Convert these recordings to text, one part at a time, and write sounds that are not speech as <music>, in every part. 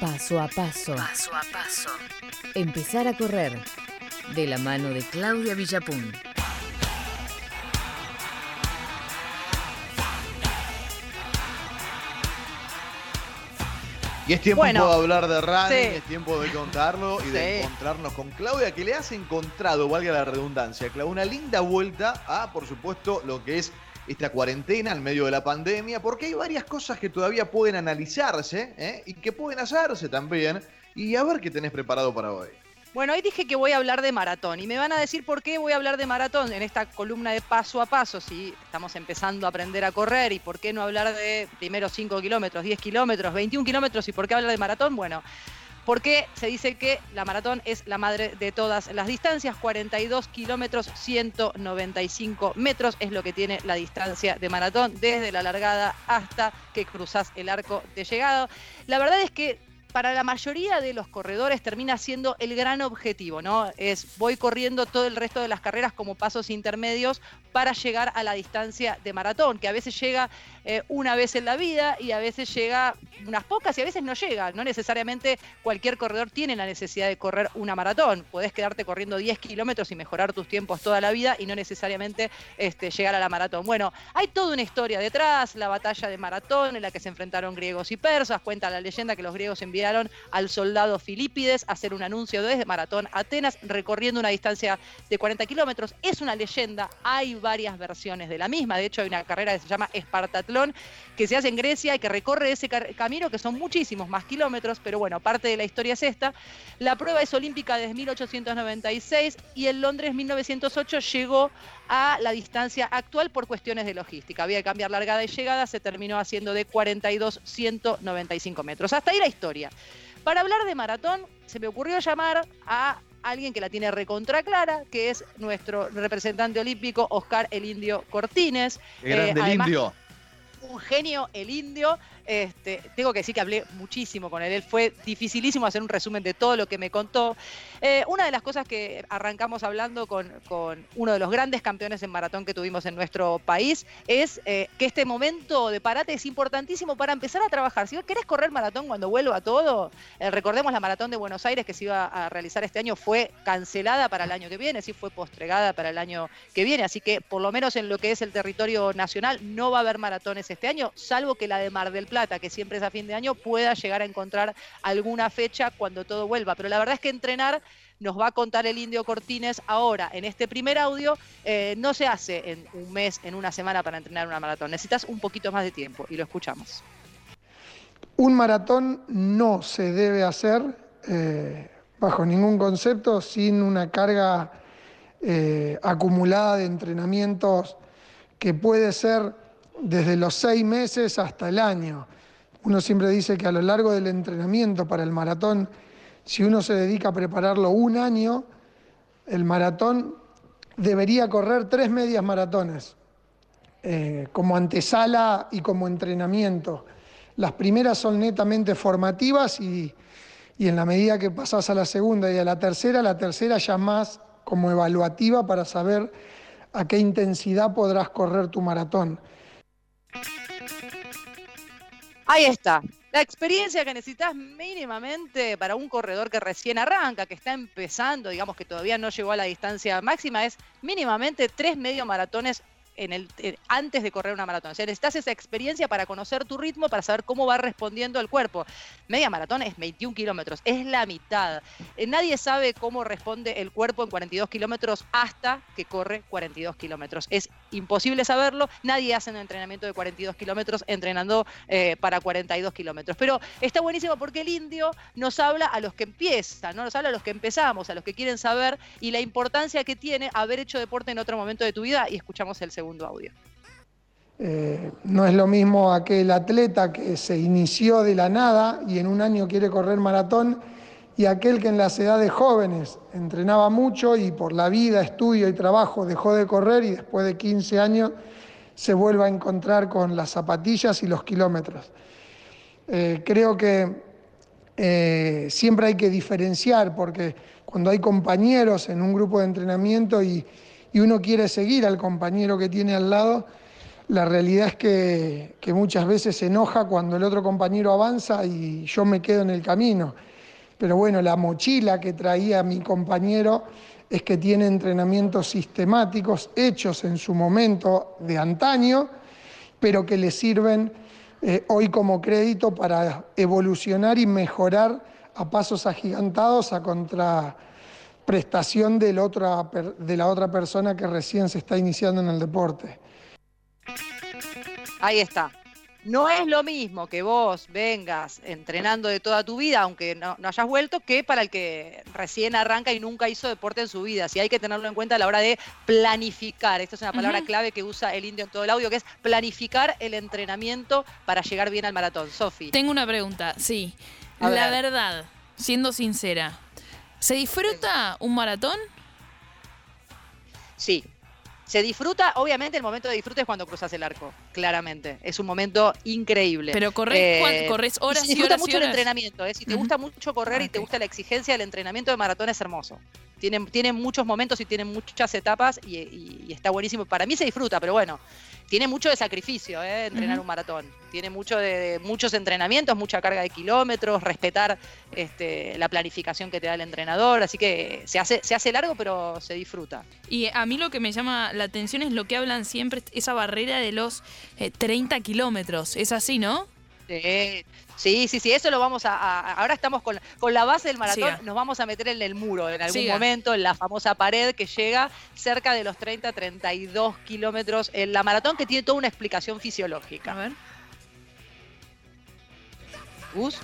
Paso a paso. Paso a paso. Empezar a correr. De la mano de Claudia Villapun. Y es tiempo Bueno, de hablar de running, sí. es tiempo de contarlo y de encontrarnos con Claudia, que le has encontrado, valga la redundancia, Claudia, una linda vuelta a, por supuesto, lo que es esta cuarentena en medio de la pandemia, porque hay varias cosas que todavía pueden analizarse ¿eh? y que pueden hacerse también. Y a ver qué tenés preparado para hoy. Bueno, hoy dije que voy a hablar de maratón y me van a decir por qué voy a hablar de maratón en esta columna de paso a paso, si estamos empezando a aprender a correr y por qué no hablar de primero 5 kilómetros, 10 kilómetros, 21 kilómetros y por qué hablar de maratón. Bueno, porque se dice que la maratón es la madre de todas las distancias, 42 kilómetros, 195 metros es lo que tiene la distancia de maratón desde la largada hasta que cruzas el arco de llegado. La verdad es que para la mayoría de los corredores termina siendo el gran objetivo, ¿no? Es voy corriendo todo el resto de las carreras como pasos intermedios para llegar a la distancia de maratón, que a veces llega eh, una vez en la vida y a veces llega unas pocas y a veces no llega. No necesariamente cualquier corredor tiene la necesidad de correr una maratón. Podés quedarte corriendo 10 kilómetros y mejorar tus tiempos toda la vida y no necesariamente este, llegar a la maratón. Bueno, hay toda una historia detrás, la batalla de maratón en la que se enfrentaron griegos y persas. Cuenta la leyenda que los griegos enviaron al soldado Filipides a hacer un anuncio desde Maratón Atenas recorriendo una distancia de 40 kilómetros. Es una leyenda, hay varias versiones de la misma. De hecho, hay una carrera que se llama Que se hace en Grecia y que recorre ese camino, que son muchísimos más kilómetros, pero bueno, parte de la historia es esta. La prueba es olímpica desde 1896 y en Londres 1908 llegó a la distancia actual por cuestiones de logística. Había que cambiar largada y llegada, se terminó haciendo de 42, 195 metros. Hasta ahí la historia. Para hablar de maratón, se me ocurrió llamar a alguien que la tiene recontra clara, que es nuestro representante olímpico, Oscar el Indio Cortines. Qué grande el además, indio. Un genio, el indio. Este, tengo que decir que hablé muchísimo con él. Él fue dificilísimo hacer un resumen de todo lo que me contó. Eh, una de las cosas que arrancamos hablando con, uno de los grandes campeones en maratón que tuvimos en nuestro país es eh, que este momento de parate es importantísimo para empezar a trabajar. Si vos querés correr maratón cuando vuelva todo, eh, recordemos la maratón de Buenos Aires que se iba a realizar este año fue cancelada para el año que viene, sí fue postregada para el año que viene, así que por lo menos en lo que es el territorio nacional no va a haber maratones este año, salvo que la de Mar del Plata, que siempre es a fin de año, pueda llegar a encontrar alguna fecha cuando todo vuelva. Pero la verdad es que entrenar nos va a contar el indio Cortines ahora en este primer audio, eh, no se hace en un mes, en una semana para entrenar una maratón. Necesitas un poquito más de tiempo y lo escuchamos. Un maratón no se debe hacer eh, bajo ningún concepto sin una carga eh, acumulada de entrenamientos que puede ser desde los seis meses hasta el año. Uno siempre dice que a lo largo del entrenamiento para el maratón, si uno se dedica a prepararlo un año, el maratón debería correr tres medias maratones eh, como antesala y como entrenamiento. Las primeras son netamente formativas y, y en la medida que pasás a la segunda y a la tercera, la tercera ya más como evaluativa para saber a qué intensidad podrás correr tu maratón. Ahí está. La experiencia que necesitas mínimamente para un corredor que recién arranca, que está empezando, digamos que todavía no llegó a la distancia máxima, es mínimamente tres medio maratones en el, eh, antes de correr una maratón. O sea, necesitas esa experiencia para conocer tu ritmo, para saber cómo va respondiendo el cuerpo. Media maratón es 21 kilómetros, es la mitad. Eh, nadie sabe cómo responde el cuerpo en 42 kilómetros hasta que corre 42 kilómetros. Es imposible saberlo. Nadie hace un entrenamiento de 42 kilómetros entrenando eh, para 42 kilómetros. Pero está buenísimo porque el indio nos habla a los que empiezan, ¿no? nos habla a los que empezamos, a los que quieren saber y la importancia que tiene haber hecho deporte en otro momento de tu vida. Y escuchamos el segundo audio. Eh, no es lo mismo aquel atleta que se inició de la nada y en un año quiere correr maratón y aquel que en las edades jóvenes entrenaba mucho y por la vida, estudio y trabajo dejó de correr y después de 15 años se vuelve a encontrar con las zapatillas y los kilómetros. Eh, creo que eh, siempre hay que diferenciar porque cuando hay compañeros en un grupo de entrenamiento y, y uno quiere seguir al compañero que tiene al lado, la realidad es que, que muchas veces se enoja cuando el otro compañero avanza y yo me quedo en el camino. Pero bueno, la mochila que traía mi compañero es que tiene entrenamientos sistemáticos hechos en su momento de antaño, pero que le sirven eh, hoy como crédito para evolucionar y mejorar a pasos agigantados a contraprestación de la otra, de la otra persona que recién se está iniciando en el deporte. Ahí está. No es lo mismo que vos vengas entrenando de toda tu vida, aunque no, hayas vuelto, que para el que recién arranca y nunca hizo deporte en su vida. Si hay que tenerlo en cuenta a la hora de planificar. Esta es una palabra clave que usa el indio en todo el audio, que es planificar el entrenamiento para llegar bien al maratón. Sofi. Tengo una pregunta, sí. la verdad, siendo sincera, ¿se disfruta un maratón? Sí, se disfruta, obviamente el momento de disfrute es cuando cruzas el arco, claramente. Es un momento increíble. Pero corres, eh, corres horas y, horas. mucho el entrenamiento, ¿eh? si te gusta mucho correr y te gusta la exigencia del entrenamiento de maratón es hermoso. Tiene, tiene muchos momentos y tiene muchas etapas y está buenísimo. Para mí se disfruta, pero bueno, tiene mucho de sacrificio ¿eh? entrenar un maratón. Tiene mucho de, muchos entrenamientos, mucha carga de kilómetros, respetar este, la planificación que te da el entrenador. Así que se hace, se hace largo, pero se disfruta. Y a mí lo que me llama la atención es lo que hablan siempre, esa barrera de los 30 eh, kilómetros. Es así, ¿no? Sí, sí, sí, eso lo vamos a. ahora estamos con, la base del maratón, nos vamos a meter en el muro en algún momento, en la famosa pared que llega cerca de los 30, 32 kilómetros en la maratón, que tiene toda una explicación fisiológica. A ver. ¿Gus?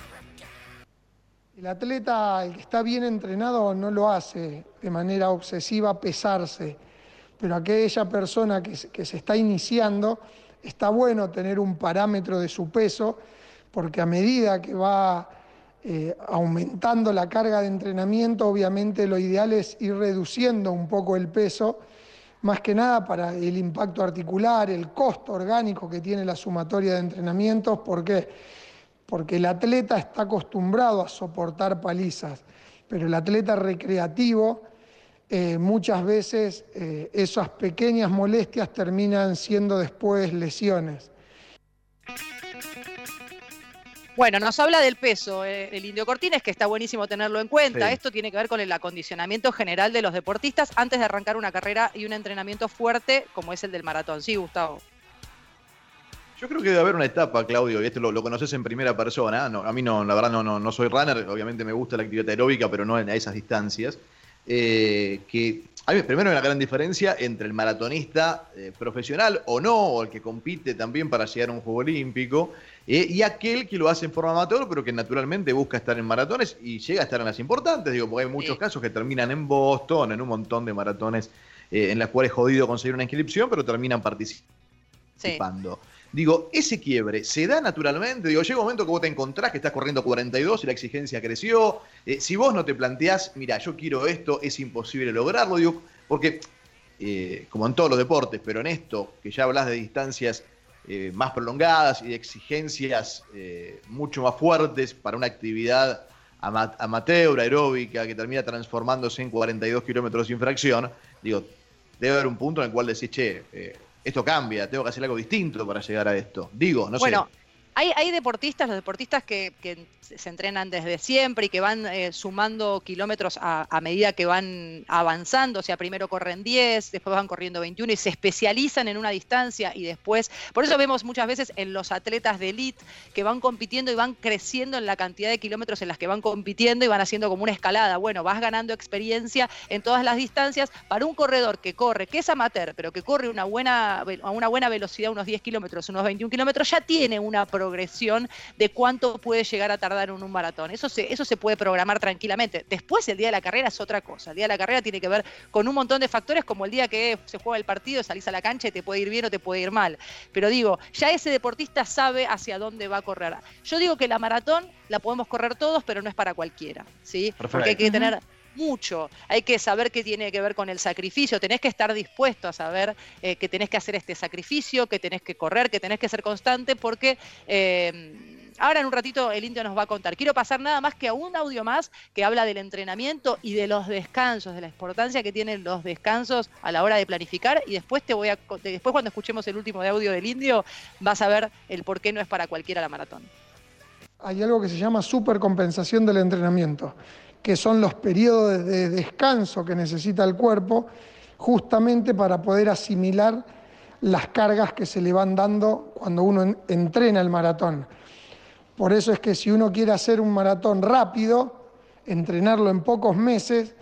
El atleta, el que está bien entrenado, no lo hace de manera obsesiva pesarse, pero aquella persona que, que se está iniciando, está bueno tener un parámetro de su peso porque a medida que va eh, aumentando la carga de entrenamiento, obviamente lo ideal es ir reduciendo un poco el peso, más que nada para el impacto articular, el costo orgánico que tiene la sumatoria de entrenamientos, ¿por qué? Porque el atleta está acostumbrado a soportar palizas, pero el atleta recreativo eh, muchas veces eh, esas pequeñas molestias terminan siendo después lesiones. Bueno, nos habla del peso eh, el Indio Cortines, que está buenísimo tenerlo en cuenta. Esto tiene que ver con el acondicionamiento general de los deportistas antes de arrancar una carrera y un entrenamiento fuerte como es el del maratón. Sí, Gustavo. Yo creo que debe haber una etapa, Claudio, y esto lo, conoces en primera persona. a mí no, la verdad no, no, no soy runner, obviamente me gusta la actividad aeróbica, pero no a esas distancias. Eh, que hay primero una gran diferencia entre el maratonista eh, profesional o no, o el que compite también para llegar a un Juego Olímpico, eh, y aquel que lo hace en forma amateur, pero que naturalmente busca estar en maratones y llega a estar en las importantes, digo, porque hay muchos casos que terminan en Boston, en un montón de maratones eh, en las cuales es jodido conseguir una inscripción, pero terminan participando. Digo, ese quiebre se da naturalmente. Digo, llega un momento que vos te encontrás que estás corriendo 42 y la exigencia creció. Eh, si vos no te planteás, mira, yo quiero esto, es imposible lograrlo. Digo, porque, como en todos los deportes, pero en esto, que ya hablas de distancias eh, más prolongadas y de exigencias eh, mucho más fuertes para una actividad amateur, aeróbica, que termina transformándose en 42 kilómetros sin fracción, digo, debe haber un punto en el cual decís, che, eh, esto cambia, tengo que hacer algo distinto para llegar a esto. Digo, no sé. Hay, deportistas, los deportistas que, se entrenan desde siempre y que van eh, sumando kilómetros a, medida que van avanzando, o sea, primero corren 10, después van corriendo 21 y se especializan en una distancia y después, por eso vemos muchas veces en los atletas de elite que van compitiendo y van creciendo en la cantidad de kilómetros en las que van compitiendo y van haciendo como una escalada. Bueno, vas ganando experiencia en todas las distancias. Para un corredor que corre, que es amateur, pero que corre una buena, a una buena velocidad, unos 10 kilómetros, unos 21 kilómetros, ya tiene una progresión de cuánto puede llegar a tardar en un maratón. Eso se, eso se puede programar tranquilamente. Después, el día de la carrera es otra cosa. El día de la carrera tiene que ver con un montón de factores, como el día que se juega el partido, salís a la cancha y te puede ir bien o te puede ir mal. Pero digo, ya ese deportista sabe hacia dónde va a correr. Yo digo que la maratón la podemos correr todos, pero no es para cualquiera. ¿sí? Porque hay que tener mucho. Hay que saber qué tiene que ver con el sacrificio. Tenés que estar dispuesto a saber eh, que tenés que hacer este sacrificio, que tenés que correr, que tenés que ser constante, porque eh, ahora en un ratito el indio nos va a contar. Quiero pasar nada más que a un audio más que habla del entrenamiento y de los descansos, de la importancia que tienen los descansos a la hora de planificar. Y después te voy a después cuando escuchemos el último audio del indio, vas a ver el por qué no es para cualquiera la maratón. Hay algo que se llama supercompensación del entrenamiento, que son los periodos de descanso que necesita el cuerpo justamente para poder asimilar las cargas que se le van dando cuando uno entrena el maratón. Por eso es que si uno quiere hacer un maratón rápido, entrenarlo en pocos meses,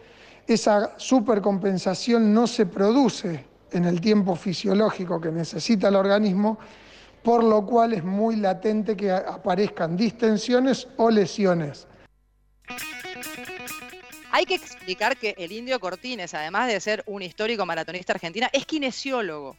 esa supercompensación no se produce en el tiempo fisiológico que necesita el organismo, por lo cual es muy latente que aparezcan distensiones o lesiones. Hay que explicar que el indio Cortines, además de ser un histórico maratonista argentina, es kinesiólogo.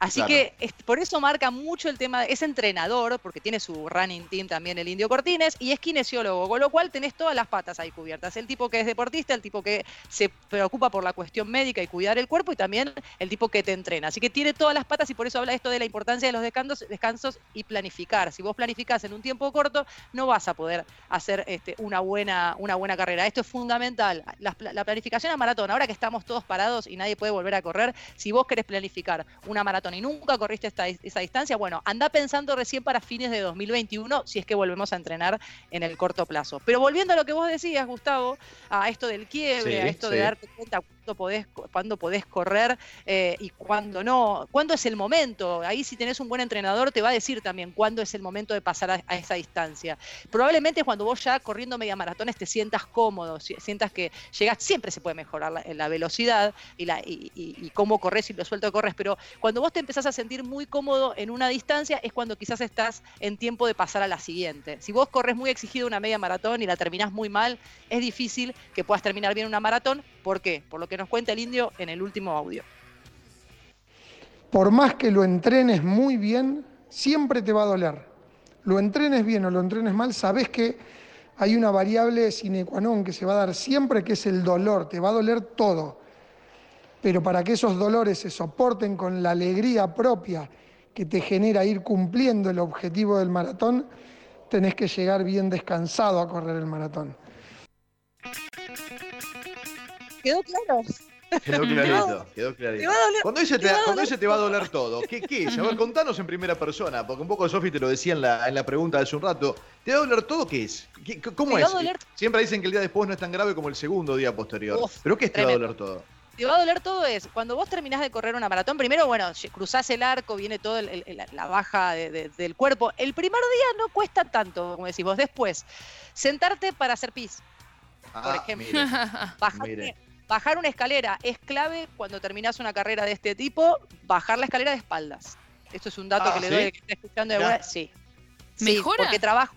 Así que por eso marca mucho el tema, es entrenador, porque tiene su running team también el Indio Cortines, y es kinesiólogo, con lo cual tenés todas las patas ahí cubiertas. El tipo que es deportista, el tipo que se preocupa por la cuestión médica y cuidar el cuerpo, y también el tipo que te entrena. Así que tiene todas las patas y por eso habla esto de la importancia de los descansos, descansos y planificar. Si vos planificás en un tiempo corto, no vas a poder hacer este, una, buena, una buena carrera. Esto es fundamental. La, la planificación a maratón, ahora que estamos todos parados y nadie puede volver a correr, si vos querés planificar una maratón, y nunca corriste esa distancia, bueno, anda pensando recién para fines de 2021 si es que volvemos a entrenar en el corto plazo. Pero volviendo a lo que vos decías, Gustavo, a esto del quiebre, a esto de darte cuenta cuándo podés, correr eh, y cuándo no, cuándo es el momento. Ahí si tenés un buen entrenador te va a decir también cuándo es el momento de pasar a, esa distancia. Probablemente cuando vos ya corriendo media maratones te sientas cómodo, sientas que llegas, siempre se puede mejorar la, velocidad y, la, y, cómo corres y lo suelto corres, pero cuando vos te empezás a sentir muy cómodo en una distancia es cuando quizás estás en tiempo de pasar a la siguiente. Si vos corres muy exigido una media maratón y la terminás muy mal, es difícil que puedas terminar bien una maratón. ¿Por qué? Por lo que nos cuenta el indio en el último audio. Por más que lo entrenes muy bien, siempre te va a doler. Lo entrenes bien o lo entrenes mal, sabes que hay una variable sine qua non que se va a dar siempre, que es el dolor. Te va a doler todo. Pero para que esos dolores se soporten con la alegría propia que te genera ir cumpliendo el objetivo del maratón, tenés que llegar bien descansado a correr el maratón. ¿Quedó claro? Quedó clarito, quedó clarito. cuando dice, te, cuando dice te va a doler todo, ¿qué, ¿qué, es? A ver, <laughs> contanos en primera persona, porque un poco Sofi te lo decía en la, en la pregunta de hace un rato. ¿Te va a doler todo? ¿Qué es? ¿Cómo es? Siempre dicen que el día después no es tan grave como el segundo día posterior. ¿Pero qué es te va a doler todo? te va a doler todo es cuando vos terminás de correr una maratón, primero, bueno, cruzás el arco, viene toda la baja del cuerpo. El primer día no cuesta tanto, como decís vos. Después, sentarte para hacer pis, por ah, ejemplo. Bajar una escalera es clave cuando terminás una carrera de este tipo, bajar la escalera de espaldas. Esto es un dato ah, que le doy que está escuchando de buena. Sí. ¿Mejora? porque trabajo,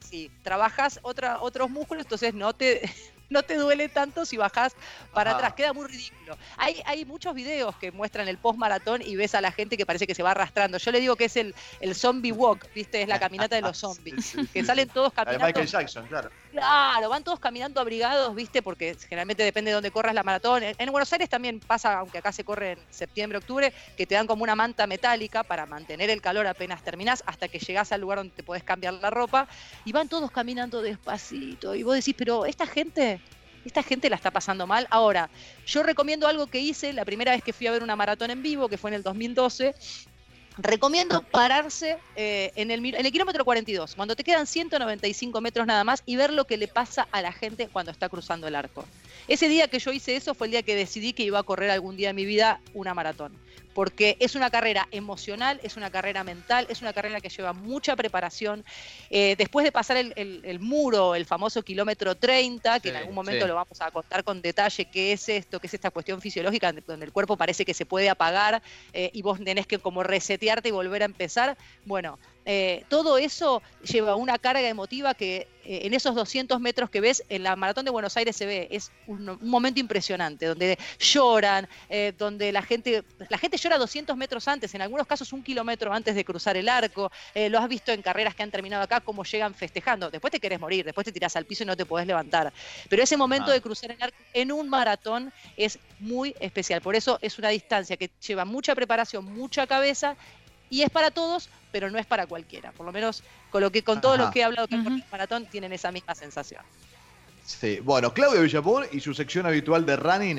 sí, trabajas otra, otros músculos, entonces no te, <laughs> no te duele tanto si bajas para atrás. Queda muy ridículo. Hay, hay muchos videos que muestran el post maratón y ves a la gente que parece que se va arrastrando. Yo le digo que es el, el zombie walk, ¿viste? Es la <laughs> caminata de los zombies. que salen todos caminando. Michael Jackson, claro. Claro, van todos caminando abrigados, ¿viste? Porque generalmente depende de dónde corras la maratón. En, Buenos Aires también pasa, aunque acá se corre en septiembre, octubre, que te dan como una manta metálica para mantener el calor apenas terminás hasta que llegás al lugar donde te podés cambiar la ropa. Y van todos caminando despacito. Y vos decís, pero esta gente esta gente la está pasando mal. Ahora, yo recomiendo algo que hice la primera vez que fui a ver una maratón en vivo, que fue en el 2012. Recomiendo pararse eh, en, el, en el kilómetro 42, cuando te quedan 195 metros nada más, y ver lo que le pasa a la gente cuando está cruzando el arco. Ese día que yo hice eso fue el día que decidí que iba a correr algún día en mi vida una maratón porque es una carrera emocional, es una carrera mental, es una carrera que lleva mucha preparación. Eh, después de pasar el, muro, el famoso kilómetro 30, que en algún momento lo vamos a contar con detalle qué es esto, qué es esta cuestión fisiológica donde el cuerpo parece que se puede apagar eh, y vos tenés que como resetearte y volver a empezar. Bueno, eh, todo eso lleva una carga emotiva que eh, en esos 200 metros que ves en la maratón de Buenos Aires se ve. Es un, momento impresionante, donde lloran, eh, donde la gente, la gente llora 200 metros antes, en algunos casos un kilómetro antes de cruzar el arco. lo has visto en carreras que han terminado acá, cómo llegan festejando. Después te querés morir, después te tirás al piso y no te podés levantar. Pero ese momento ah. de cruzar el arco en un maratón es muy especial. Por eso es una distancia que lleva mucha preparación, mucha cabeza y es para todos, pero no es para cualquiera. Por lo menos con lo que con todos Ajá. los que he hablado que han Ujú. corrido maratón tienen esa misma sensación. Sí. Bueno, Claudia Villapón y su sección habitual de running